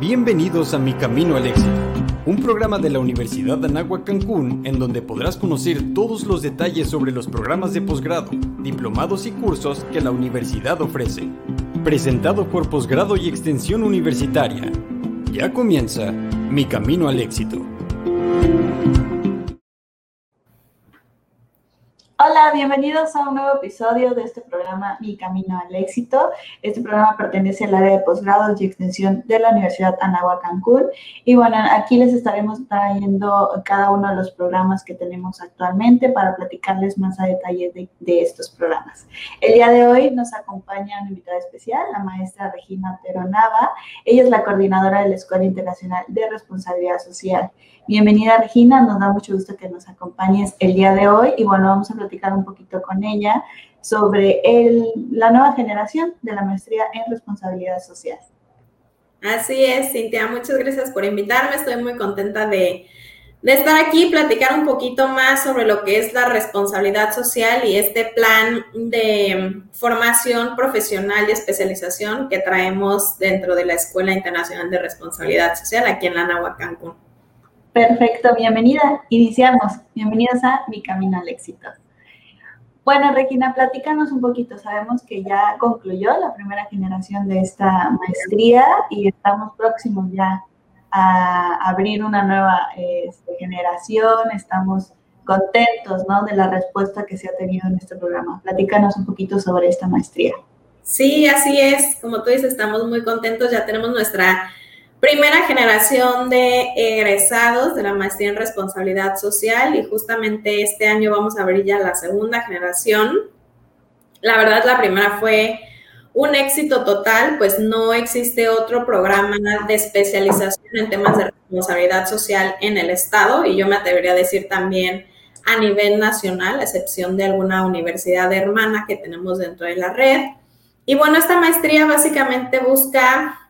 Bienvenidos a Mi Camino al Éxito, un programa de la Universidad de Anáhuac Cancún en donde podrás conocer todos los detalles sobre los programas de posgrado, diplomados y cursos que la universidad ofrece. Presentado por Posgrado y Extensión Universitaria. Ya comienza Mi Camino al Éxito. Hola, bienvenidos a un nuevo episodio de este programa Mi Camino al Éxito. Este programa pertenece al área de posgrados y extensión de la Universidad Anáhuac Cancún. Y bueno, aquí les estaremos trayendo cada uno de los programas que tenemos actualmente para platicarles más a detalle de, de estos programas. El día de hoy nos acompaña una invitada especial, la maestra Regina Teronava. Ella es la coordinadora de la Escuela Internacional de Responsabilidad Social. Bienvenida Regina, nos da mucho gusto que nos acompañes el día de hoy y bueno, vamos a platicar un poquito con ella sobre el, la nueva generación de la maestría en responsabilidad social. Así es, Cintia, muchas gracias por invitarme, estoy muy contenta de, de estar aquí y platicar un poquito más sobre lo que es la responsabilidad social y este plan de formación profesional y especialización que traemos dentro de la Escuela Internacional de Responsabilidad Social aquí en la Cancún. Perfecto, bienvenida. Iniciamos. Bienvenidos a Mi Camino al Éxito. Bueno, Regina, platícanos un poquito. Sabemos que ya concluyó la primera generación de esta maestría y estamos próximos ya a abrir una nueva este, generación. Estamos contentos ¿no? de la respuesta que se ha tenido en este programa. Platícanos un poquito sobre esta maestría. Sí, así es. Como tú dices, estamos muy contentos. Ya tenemos nuestra primera generación de egresados de la maestría en responsabilidad social y justamente este año vamos a abrir ya la segunda generación. La verdad, la primera fue un éxito total, pues no existe otro programa de especialización en temas de responsabilidad social en el Estado y yo me atrevería a decir también a nivel nacional, a excepción de alguna universidad hermana que tenemos dentro de la red. Y bueno, esta maestría básicamente busca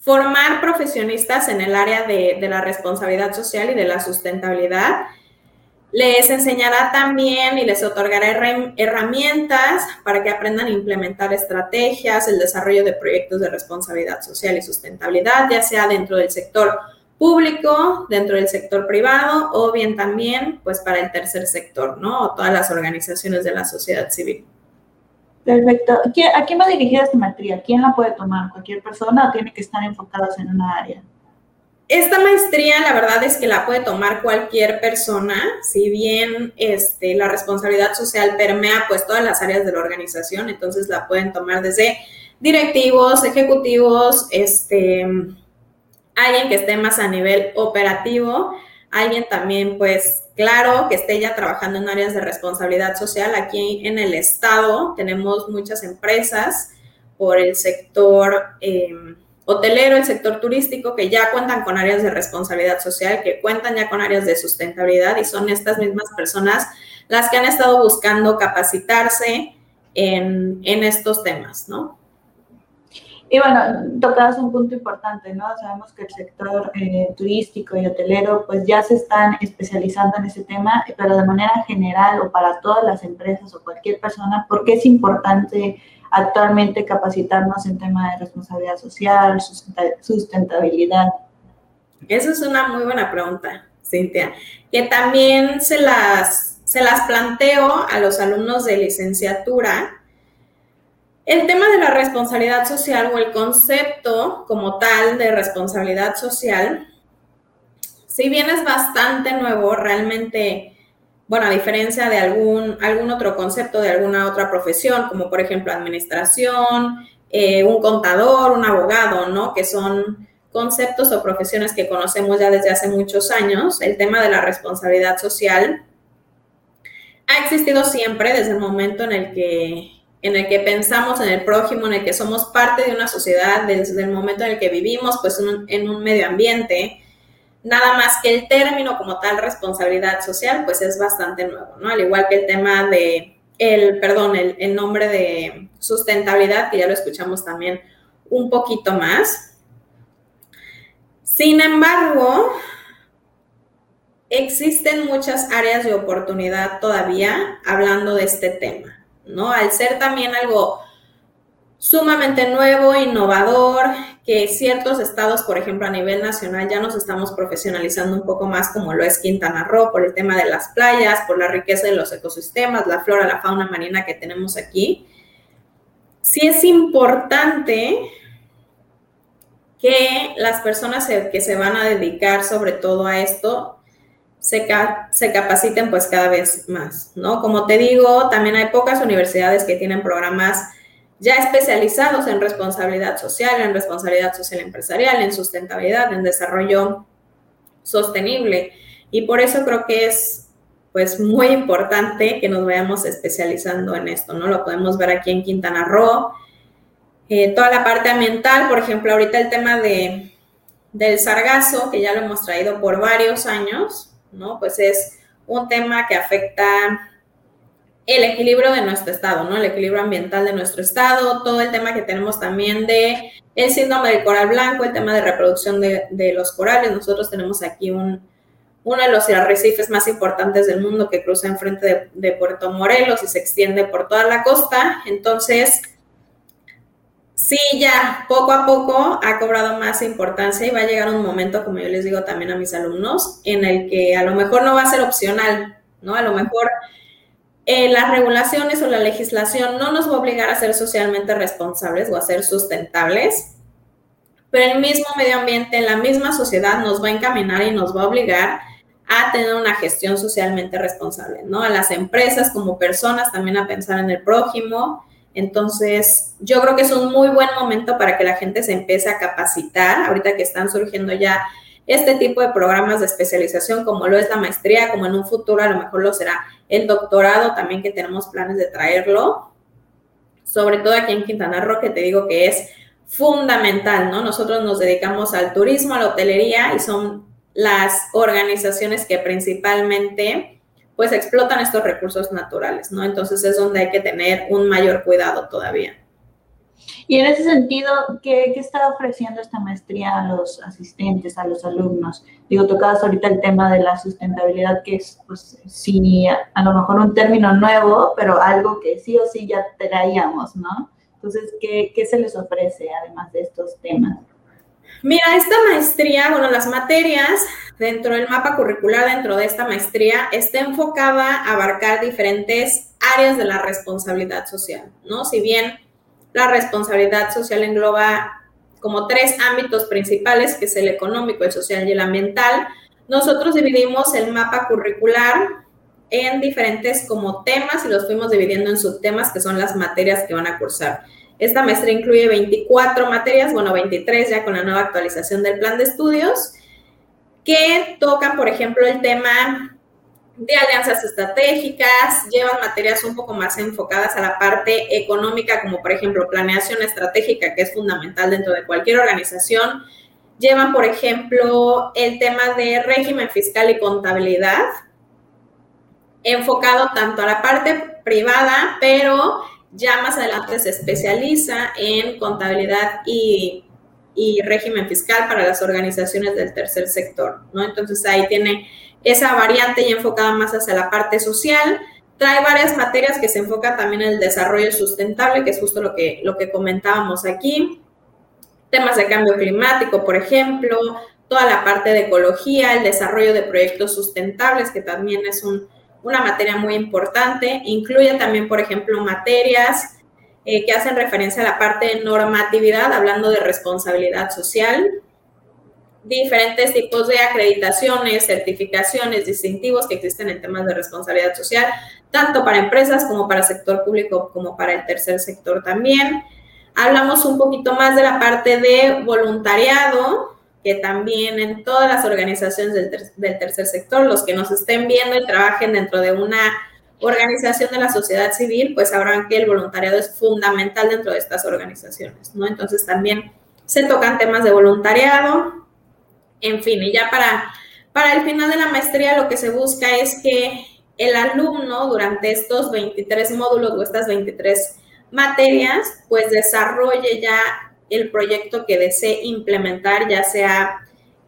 formar profesionistas en el área de, la responsabilidad social y de la sustentabilidad. Les enseñará también y les otorgará herramientas para que aprendan a implementar estrategias, el desarrollo de proyectos de responsabilidad social y sustentabilidad, ya sea dentro del sector público, dentro del sector privado o bien también pues para el tercer sector, ¿no? O todas las organizaciones de la sociedad civil. Perfecto. ¿A quién va dirigida esta maestría? ¿Quién la puede tomar? ¿Cualquier persona o tiene que estar enfocados en una área? Esta maestría, la verdad es que la puede tomar cualquier persona, si bien este, la responsabilidad social permea pues todas las áreas de la organización, entonces la pueden tomar desde directivos, ejecutivos, este, alguien que esté más a nivel operativo, alguien también pues Claro que esté ya trabajando en áreas de responsabilidad social. Aquí en el estado tenemos muchas empresas por el sector em, hotelero, el sector turístico, que ya cuentan con áreas de responsabilidad social, que cuentan ya con áreas de sustentabilidad y son estas mismas personas las que han estado buscando capacitarse en estos temas, ¿no? Y bueno, tocabas un punto importante, ¿no? Sabemos que el sector eh, turístico y hotelero pues ya se están especializando en ese tema, pero de manera general o para todas las empresas o cualquier persona, ¿por qué es importante actualmente capacitarnos en tema de responsabilidad social, sustentabilidad? Esa es una muy buena pregunta, Cintia, que también se las, se las planteo a los alumnos de licenciatura el tema de la responsabilidad social o el concepto como tal de responsabilidad social, si bien es bastante nuevo, realmente, bueno, a diferencia de algún, algún otro concepto de alguna otra profesión, como por ejemplo administración, eh, un contador, un abogado, ¿no? Que son conceptos o profesiones que conocemos ya desde hace muchos años, el tema de la responsabilidad social ha existido siempre desde el momento en el que en el que pensamos en el prójimo, en el que somos parte de una sociedad desde el momento en el que vivimos, pues en un, medio ambiente, nada más que el término como tal responsabilidad social, pues es bastante nuevo, ¿no? Al igual que el tema de, el, perdón, el, el nombre de sustentabilidad, que ya lo escuchamos también un poquito más. Sin embargo, existen muchas áreas de oportunidad todavía hablando de este tema. ¿No? Al ser también algo sumamente nuevo, innovador, que ciertos estados, por ejemplo, a nivel nacional, ya nos estamos profesionalizando un poco más, como lo es Quintana Roo, por el tema de las playas, por la riqueza de los ecosistemas, la flora, la fauna marina que tenemos aquí. Sí es importante que las personas que se van a dedicar sobre todo a esto se, se, capaciten pues cada vez más, ¿no? Como te digo, también hay pocas universidades que tienen programas ya especializados en responsabilidad social, en responsabilidad social empresarial, en sustentabilidad, en desarrollo sostenible. Y por eso creo que es pues muy importante que nos vayamos especializando en esto, ¿no? Lo podemos ver aquí en Quintana Roo. Eh, toda la parte ambiental, por ejemplo, ahorita el tema de, del sargazo, que ya lo hemos traído por varios años, ¿no? Pues es un tema que afecta el equilibrio de nuestro estado, ¿no? El equilibrio ambiental de nuestro estado, todo el tema que tenemos también de el síndrome del coral blanco, el tema de reproducción de, los corales. Nosotros tenemos aquí un, uno de los arrecifes más importantes del mundo que cruza enfrente de, de Puerto Morelos y se extiende por toda la costa. Entonces, sí, ya poco a poco ha cobrado más importancia y va a llegar un momento, como yo les digo también a mis alumnos, en el que a lo mejor no va a ser opcional, ¿no? A lo mejor eh, las regulaciones o la legislación no nos va a obligar a ser socialmente responsables o a ser sustentables, pero el mismo medio ambiente, la misma sociedad nos va a encaminar y nos va a obligar a tener una gestión socialmente responsable, ¿no? A las empresas como personas también a pensar en el prójimo. Entonces, yo creo que es un muy buen momento para que la gente se empiece a capacitar, ahorita que están surgiendo ya este tipo de programas de especialización, como lo es la maestría, como en un futuro a lo mejor lo será el doctorado también que tenemos planes de traerlo, sobre todo aquí en Quintana Roo, que te digo que es fundamental, ¿no? Nosotros nos dedicamos al turismo, a la hotelería y son las organizaciones que principalmente pues explotan estos recursos naturales, ¿no? Entonces es donde hay que tener un mayor cuidado todavía. Y en ese sentido, ¿qué, está ofreciendo esta maestría a los asistentes, a los alumnos? Digo, tocabas ahorita el tema de la sustentabilidad, que es, pues, sí, a, lo mejor un término nuevo, pero algo que sí o sí ya traíamos, ¿no? Entonces, ¿qué, ¿qué se les ofrece además de estos temas? Mira, esta maestría, bueno, las materias dentro del mapa curricular, dentro de esta maestría, está enfocada a abarcar diferentes áreas de la responsabilidad social, ¿no? Si bien la responsabilidad social engloba como tres ámbitos principales, que es el económico, el social y el ambiental. Nosotros dividimos el mapa curricular en diferentes como temas y los fuimos dividiendo en subtemas, que son las materias que van a cursar. Esta maestría incluye 24 materias, bueno, 23 ya con la nueva actualización del plan de estudios, que tocan, por ejemplo, el tema de alianzas estratégicas, llevan materias un poco más enfocadas a la parte económica, como por ejemplo planeación estratégica, que es fundamental dentro de cualquier organización. Llevan, por ejemplo, el tema de régimen fiscal y contabilidad, enfocado tanto a la parte privada, pero ya más adelante se especializa en contabilidad y, y régimen fiscal para las organizaciones del tercer sector, ¿no? Entonces ahí tiene esa variante ya enfocada más hacia la parte social. Trae varias materias que se enfocan también en el desarrollo sustentable, que es justo lo que, lo que comentábamos aquí. Temas de cambio climático, por ejemplo, toda la parte de ecología, el desarrollo de proyectos sustentables, que también es una materia muy importante. Incluye también, por ejemplo, materias eh, que hacen referencia a la parte de normatividad, hablando de responsabilidad social, diferentes tipos de acreditaciones, certificaciones, distintivos que existen en temas de responsabilidad social, tanto para empresas como para el sector público, como para el tercer sector también. Hablamos un poquito más de la parte de voluntariado, también en todas las organizaciones del, tercer sector, los que nos estén viendo y trabajen dentro de una organización de la sociedad civil, pues sabrán que el voluntariado es fundamental dentro de estas organizaciones, ¿no? Entonces también se tocan temas de voluntariado, en fin, y ya para, para el final de la maestría lo que se busca es que el alumno durante estos 23 módulos o estas 23 materias, pues desarrolle ya el proyecto que desee implementar, ya sea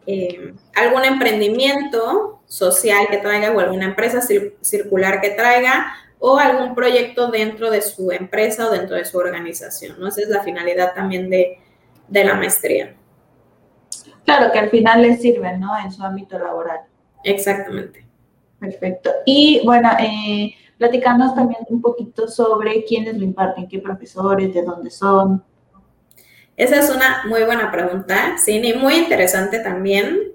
eh, algún emprendimiento social que traiga o alguna empresa circular que traiga o algún proyecto dentro de su empresa o dentro de su organización, ¿no? Esa es la finalidad también de, de la maestría. Claro, que al final les sirve, ¿no? En su ámbito laboral. Exactamente. Perfecto. Y bueno, eh, platicarnos también un poquito sobre quiénes lo imparten, qué profesores, de dónde son. Esa es una muy buena pregunta, sí, y muy interesante también.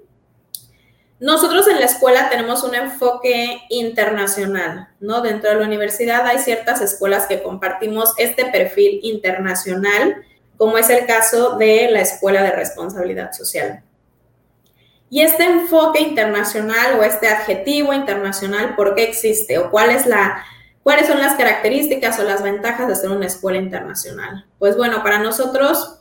Nosotros en la escuela tenemos un enfoque internacional, ¿no? Dentro de la universidad hay ciertas escuelas que compartimos este perfil internacional, como es el caso de la Escuela de Responsabilidad Social. Y este enfoque internacional o este adjetivo internacional, ¿por qué existe? ¿O cuáles son las características o las ventajas de ser una escuela internacional? Pues bueno, para nosotros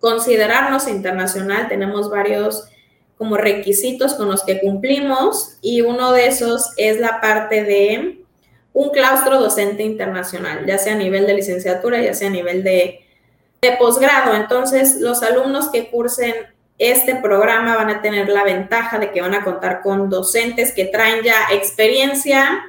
considerarnos internacional tenemos varios como requisitos con los que cumplimos y uno de esos es la parte de un claustro docente internacional, ya sea a nivel de licenciatura, ya sea a nivel de, de posgrado. Entonces, los alumnos que cursen este programa van a tener la ventaja de que van a contar con docentes que traen ya experiencia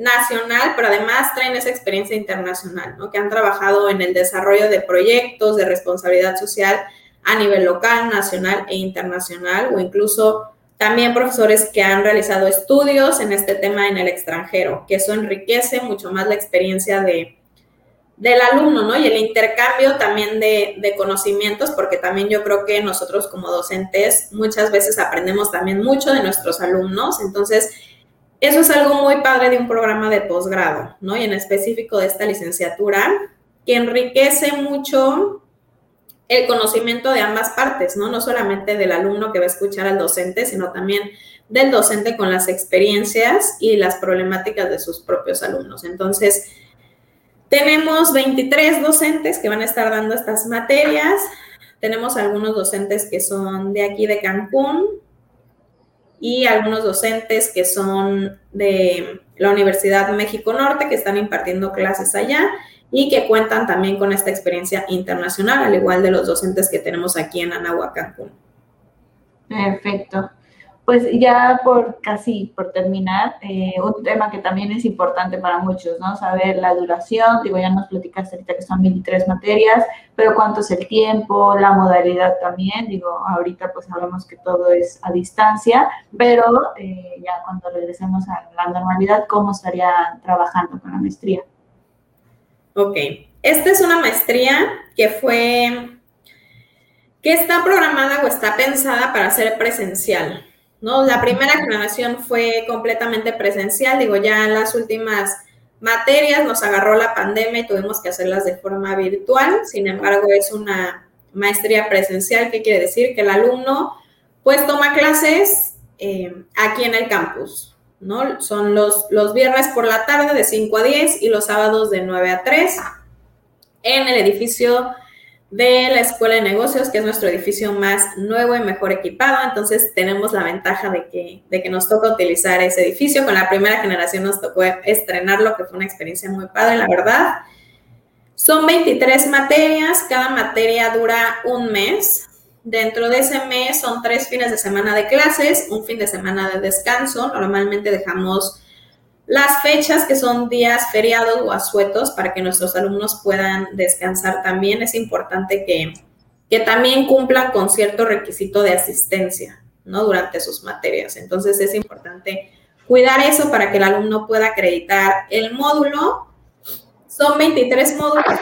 nacional, pero además traen esa experiencia internacional, ¿no? que han trabajado en el desarrollo de proyectos de responsabilidad social a nivel local, nacional e internacional, o incluso también profesores que han realizado estudios en este tema en el extranjero, que eso enriquece mucho más la experiencia de, del alumno, ¿no? Y el intercambio también de, de, conocimientos, porque también yo creo que nosotros como docentes muchas veces aprendemos también mucho de nuestros alumnos, entonces eso es algo muy padre de un programa de posgrado, ¿no? Y en específico de esta licenciatura, que enriquece mucho el conocimiento de ambas partes, ¿no? No solamente del alumno que va a escuchar al docente, sino también del docente con las experiencias y las problemáticas de sus propios alumnos. Entonces, tenemos 23 docentes que van a estar dando estas materias. Tenemos algunos docentes que son de aquí de Cancún y algunos docentes que son de la Universidad México Norte que están impartiendo clases allá y que cuentan también con esta experiencia internacional, al igual de los docentes que tenemos aquí en Anahuac, Cancún. Perfecto. Pues ya por casi por terminar, eh, un tema que también es importante para muchos, ¿no? Saber la duración, digo, ya nos platicaste ahorita que son 23 materias, pero cuánto es el tiempo, la modalidad también, digo, ahorita pues sabemos que todo es a distancia, pero eh, ya cuando regresemos a la normalidad, ¿cómo estaría trabajando con la maestría? Ok, esta es una maestría que fue, que está programada o está pensada para ser presencial, ¿no? La primera generación fue completamente presencial, digo, ya en las últimas materias nos agarró la pandemia y tuvimos que hacerlas de forma virtual, sin embargo, es una maestría presencial, ¿qué quiere decir? Que el alumno pues toma clases eh, aquí en el campus, ¿no? Son los, los viernes por la tarde de 5 a 10 y los sábados de 9 a 3 en el edificio de la Escuela de Negocios, que es nuestro edificio más nuevo y mejor equipado. Entonces tenemos la ventaja de que, de que nos toca utilizar ese edificio. Con la primera generación nos tocó estrenarlo, que fue una experiencia muy padre, la verdad. Son 23 materias, cada materia dura un mes. Dentro de ese mes son tres fines de semana de clases, un fin de semana de descanso. Normalmente dejamos las fechas que son días feriados o asuetos para que nuestros alumnos puedan descansar también. Es importante que, que también cumplan con cierto requisito de asistencia ¿no? durante sus materias. Entonces es importante cuidar eso para que el alumno pueda acreditar el módulo. Son 23 módulos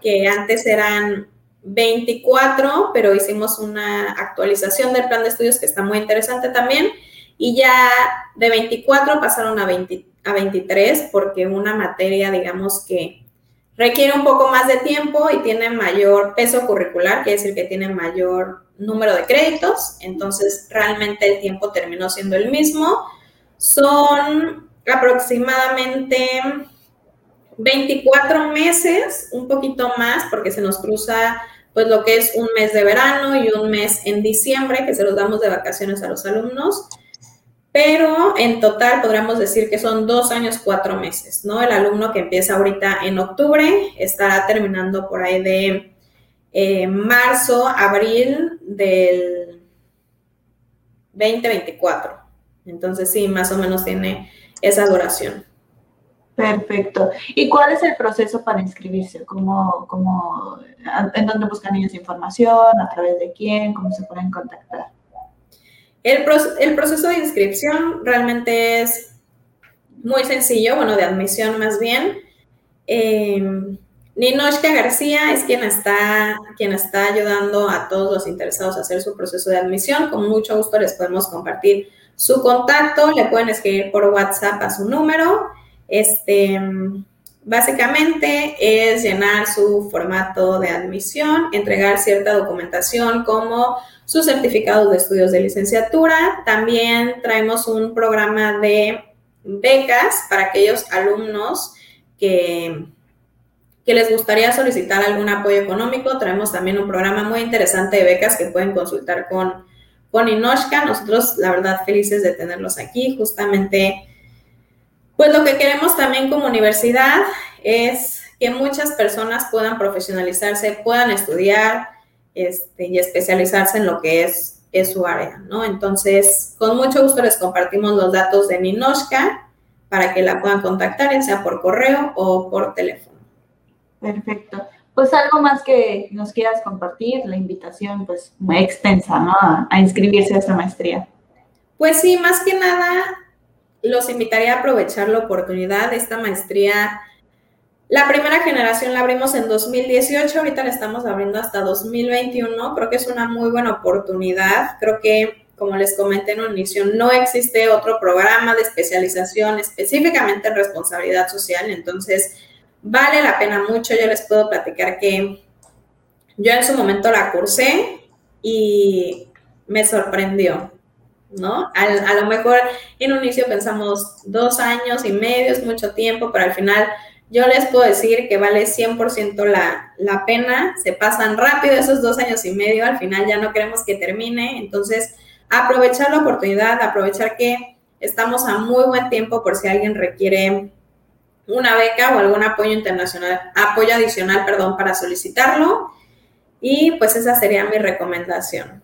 que antes eran 24, pero hicimos una actualización del plan de estudios que está muy interesante también. Y ya de 24 pasaron a, 20, a 23 porque una materia, digamos que requiere un poco más de tiempo y tiene mayor peso curricular, quiere decir que tiene mayor número de créditos, entonces realmente el tiempo terminó siendo el mismo. Son aproximadamente 24 meses, un poquito más, porque se nos cruza pues lo que es un mes de verano y un mes en diciembre, que se los damos de vacaciones a los alumnos. Pero en total podríamos decir que son dos años, cuatro meses, ¿no? El alumno que empieza ahorita en octubre estará terminando por ahí de eh, marzo, abril del 2024. Entonces sí, más o menos tiene esa duración. Perfecto. ¿Y cuál es el proceso para inscribirse? ¿Cómo, cómo, ¿En dónde buscan ellos información? ¿A través de quién? ¿Cómo se pueden contactar? El, proceso de inscripción realmente es muy sencillo, bueno, de admisión más bien. Eh, Ninoshka García es quien está, quien está ayudando a todos los interesados a hacer su proceso de admisión. Con mucho gusto les podemos compartir su contacto, le pueden escribir por WhatsApp a su número. Este, básicamente es llenar su formato de admisión, entregar cierta documentación como sus certificados de estudios de licenciatura. También traemos un programa de becas para aquellos alumnos que que les gustaría solicitar algún apoyo económico, traemos también un programa muy interesante de becas que pueden consultar con, con Inoshka. Nosotros, la verdad, felices de tenerlos aquí. Justamente, pues lo que queremos también como universidad es que muchas personas puedan profesionalizarse, puedan estudiar este, y especializarse en lo que es, es su área, ¿no? Entonces, con mucho gusto les compartimos los datos de Ninoshka para que la puedan contactar, ya sea por correo o por teléfono. Perfecto. Pues algo más que nos quieras compartir, la invitación pues muy extensa, ¿no? A, inscribirse a esta maestría. Pues sí, más que nada los invitaría a aprovechar la oportunidad esta maestría. La primera generación la abrimos en 2018, ahorita la estamos abriendo hasta 2021. Creo que es una muy buena oportunidad. Creo que, como les comenté en un inicio, no existe otro programa de especialización específicamente en responsabilidad social. Entonces, Vale la pena mucho, yo les puedo platicar que yo en su momento la cursé y me sorprendió, ¿no? A, lo mejor en un inicio pensamos dos años y medio, es mucho tiempo, pero al final yo les puedo decir que vale 100% la, la pena, se pasan rápido esos dos años y medio, al final ya no queremos que termine, entonces aprovechar la oportunidad, aprovechar que estamos a muy buen tiempo por si alguien requiere una beca o algún apoyo internacional, apoyo adicional, perdón, para solicitarlo. Y pues esa sería mi recomendación.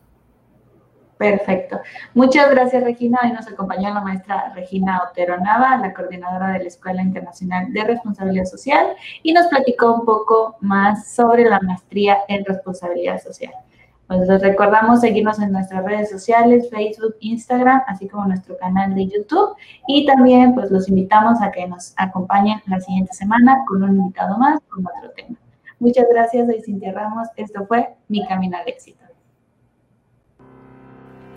Perfecto. Muchas gracias, Regina. Hoy nos acompañó la maestra Regina Otero Nava, la coordinadora de la Escuela Internacional de Responsabilidad Social, y nos platicó un poco más sobre la maestría en responsabilidad social. Pues les recordamos seguirnos en nuestras redes sociales, Facebook, Instagram, así como nuestro canal de YouTube. Y también pues los invitamos a que nos acompañen la siguiente semana con un invitado más, con otro tema. Muchas gracias, soy Cintia Ramos. Esto fue Mi Camino al Éxito.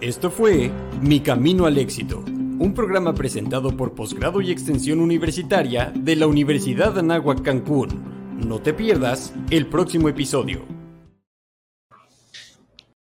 Esto fue Mi Camino al Éxito, un programa presentado por Posgrado y Extensión Universitaria de la Universidad de Anáhuac Cancún. No te pierdas el próximo episodio.